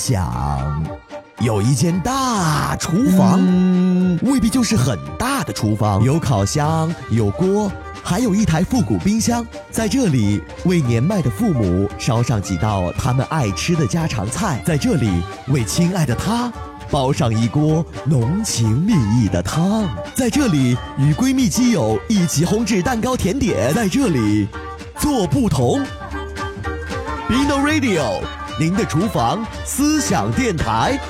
想，有一间大厨房，未必就是很大的厨房，有烤箱，有锅，还有一台复古冰箱。在这里，为年迈的父母烧上几道他们爱吃的家常菜；在这里，为亲爱的他煲上一锅浓情蜜意的汤；在这里，与闺蜜基友一起烘制蛋糕甜点；在这里，做不同。Bino Radio，您的厨房思想电台。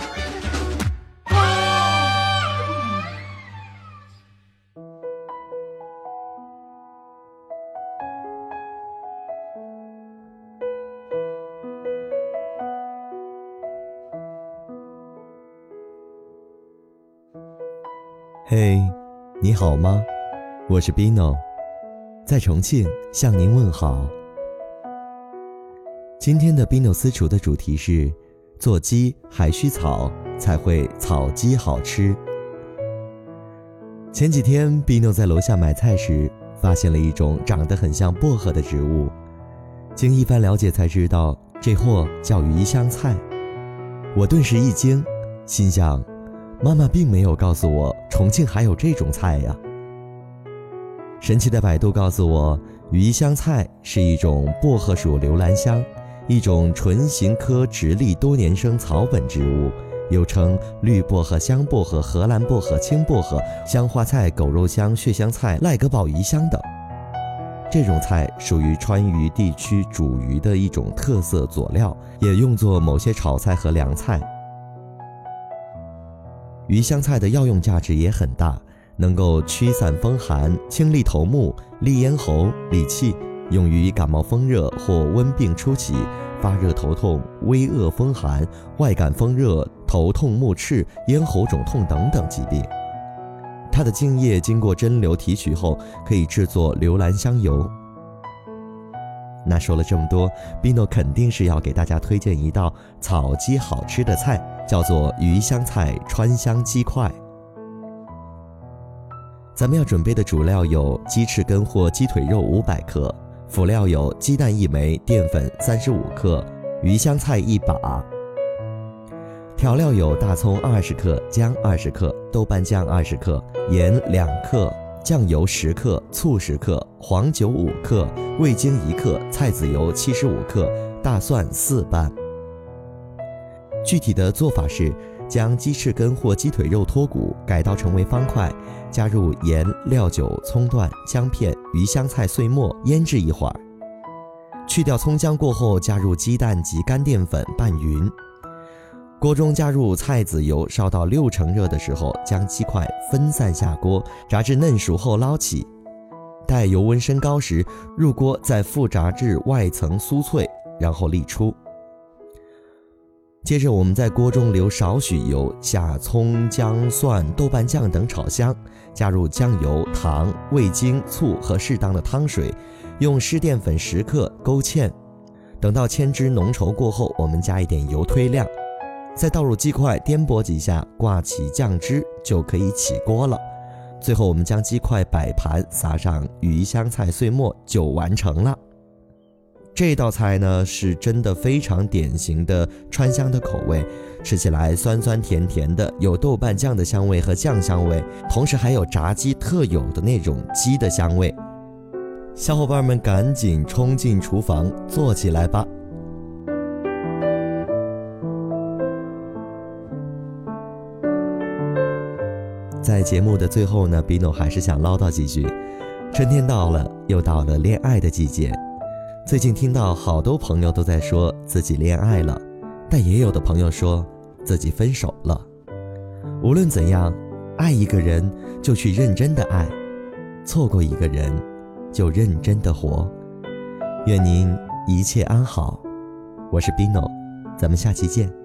嘿，你好吗？我是 Bino，在重庆向您问好。今天的宾纽私厨的主题是：做鸡还需草，才会草鸡好吃。前几天，宾纽在楼下买菜时，发现了一种长得很像薄荷的植物。经一番了解，才知道这货叫鱼香菜。我顿时一惊，心想：妈妈并没有告诉我重庆还有这种菜呀。神奇的百度告诉我，鱼香菜是一种薄荷属留兰香。一种唇形科直立多年生草本植物，又称绿薄荷、香薄荷、荷兰薄荷、青薄荷、香花菜、狗肉香、血香菜、赖格宝鱼香等。这种菜属于川渝地区煮鱼的一种特色佐料，也用作某些炒菜和凉菜。鱼香菜的药用价值也很大，能够驱散风寒、清利头目、利咽喉、理气。用于感冒风热或温病初期、发热头痛、微恶风寒、外感风热、头痛目赤、咽喉肿痛等等疾病。它的茎叶经过蒸馏提取后，可以制作留兰香油。那说了这么多，宾诺肯定是要给大家推荐一道草鸡好吃的菜，叫做鱼香菜川香鸡块。咱们要准备的主料有鸡翅根或鸡腿肉五百克。辅料有鸡蛋一枚、淀粉三十五克、鱼香菜一把。调料有大葱二十克、姜二十克、豆瓣酱二十克、盐两克、酱油十克、醋十克、黄酒五克、味精一克、菜籽油七十五克、大蒜四瓣。具体的做法是。将鸡翅根或鸡腿肉脱骨，改刀成为方块，加入盐、料酒、葱段、姜片、鱼香菜碎末，腌制一会儿。去掉葱姜过后，加入鸡蛋及干淀粉拌匀。锅中加入菜籽油，烧到六成热的时候，将鸡块分散下锅，炸至嫩熟后捞起。待油温升高时，入锅再复炸至外层酥脆，然后沥出。接着，我们在锅中留少许油，下葱、姜、蒜、豆瓣酱等炒香，加入酱油、糖、味精、醋和适当的汤水，用湿淀粉十克勾芡。等到芡汁浓稠过后，我们加一点油推亮，再倒入鸡块，颠簸几下，挂起酱汁就可以起锅了。最后，我们将鸡块摆盘，撒上鱼香菜碎末，就完成了。这道菜呢，是真的非常典型的川香的口味，吃起来酸酸甜甜的，有豆瓣酱的香味和酱香味，同时还有炸鸡特有的那种鸡的香味。小伙伴们赶紧冲进厨房做起来吧！在节目的最后呢，比诺还是想唠叨几句：春天到了，又到了恋爱的季节。最近听到好多朋友都在说自己恋爱了，但也有的朋友说自己分手了。无论怎样，爱一个人就去认真的爱，错过一个人就认真的活。愿您一切安好，我是 Bino，咱们下期见。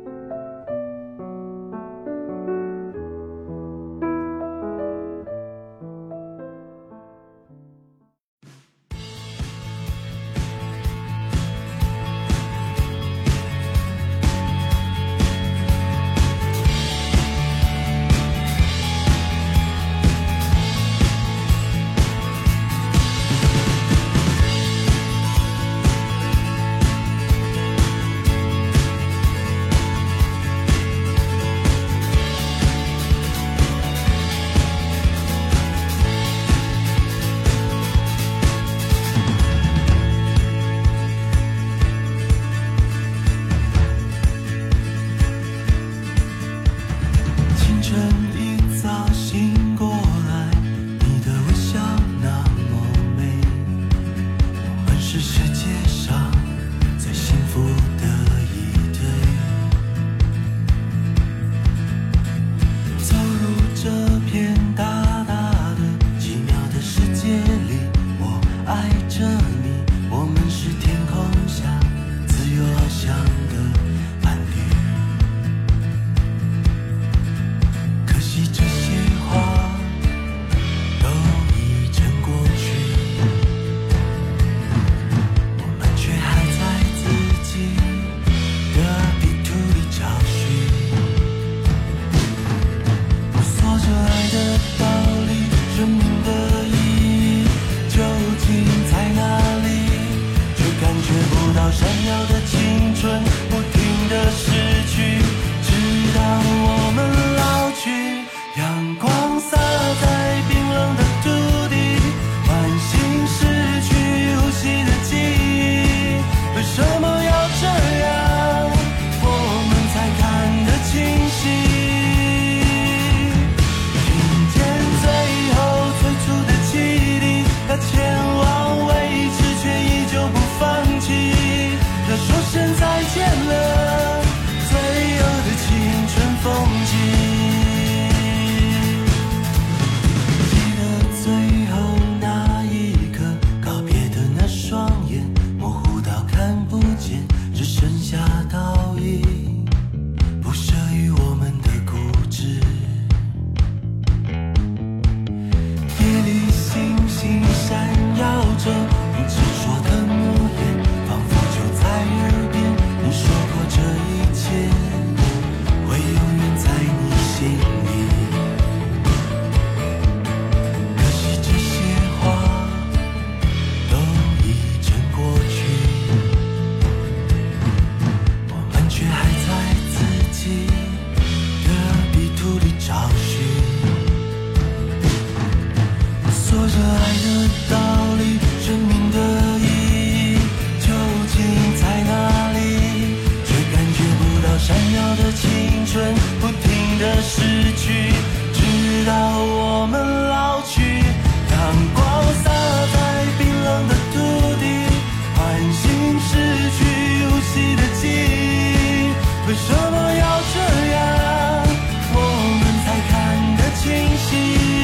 闪耀的青春不停的失去，直到我们老去。阳光洒在冰冷的土地，唤醒失去呼吸的记忆。为什么要这样？我们才看得清晰。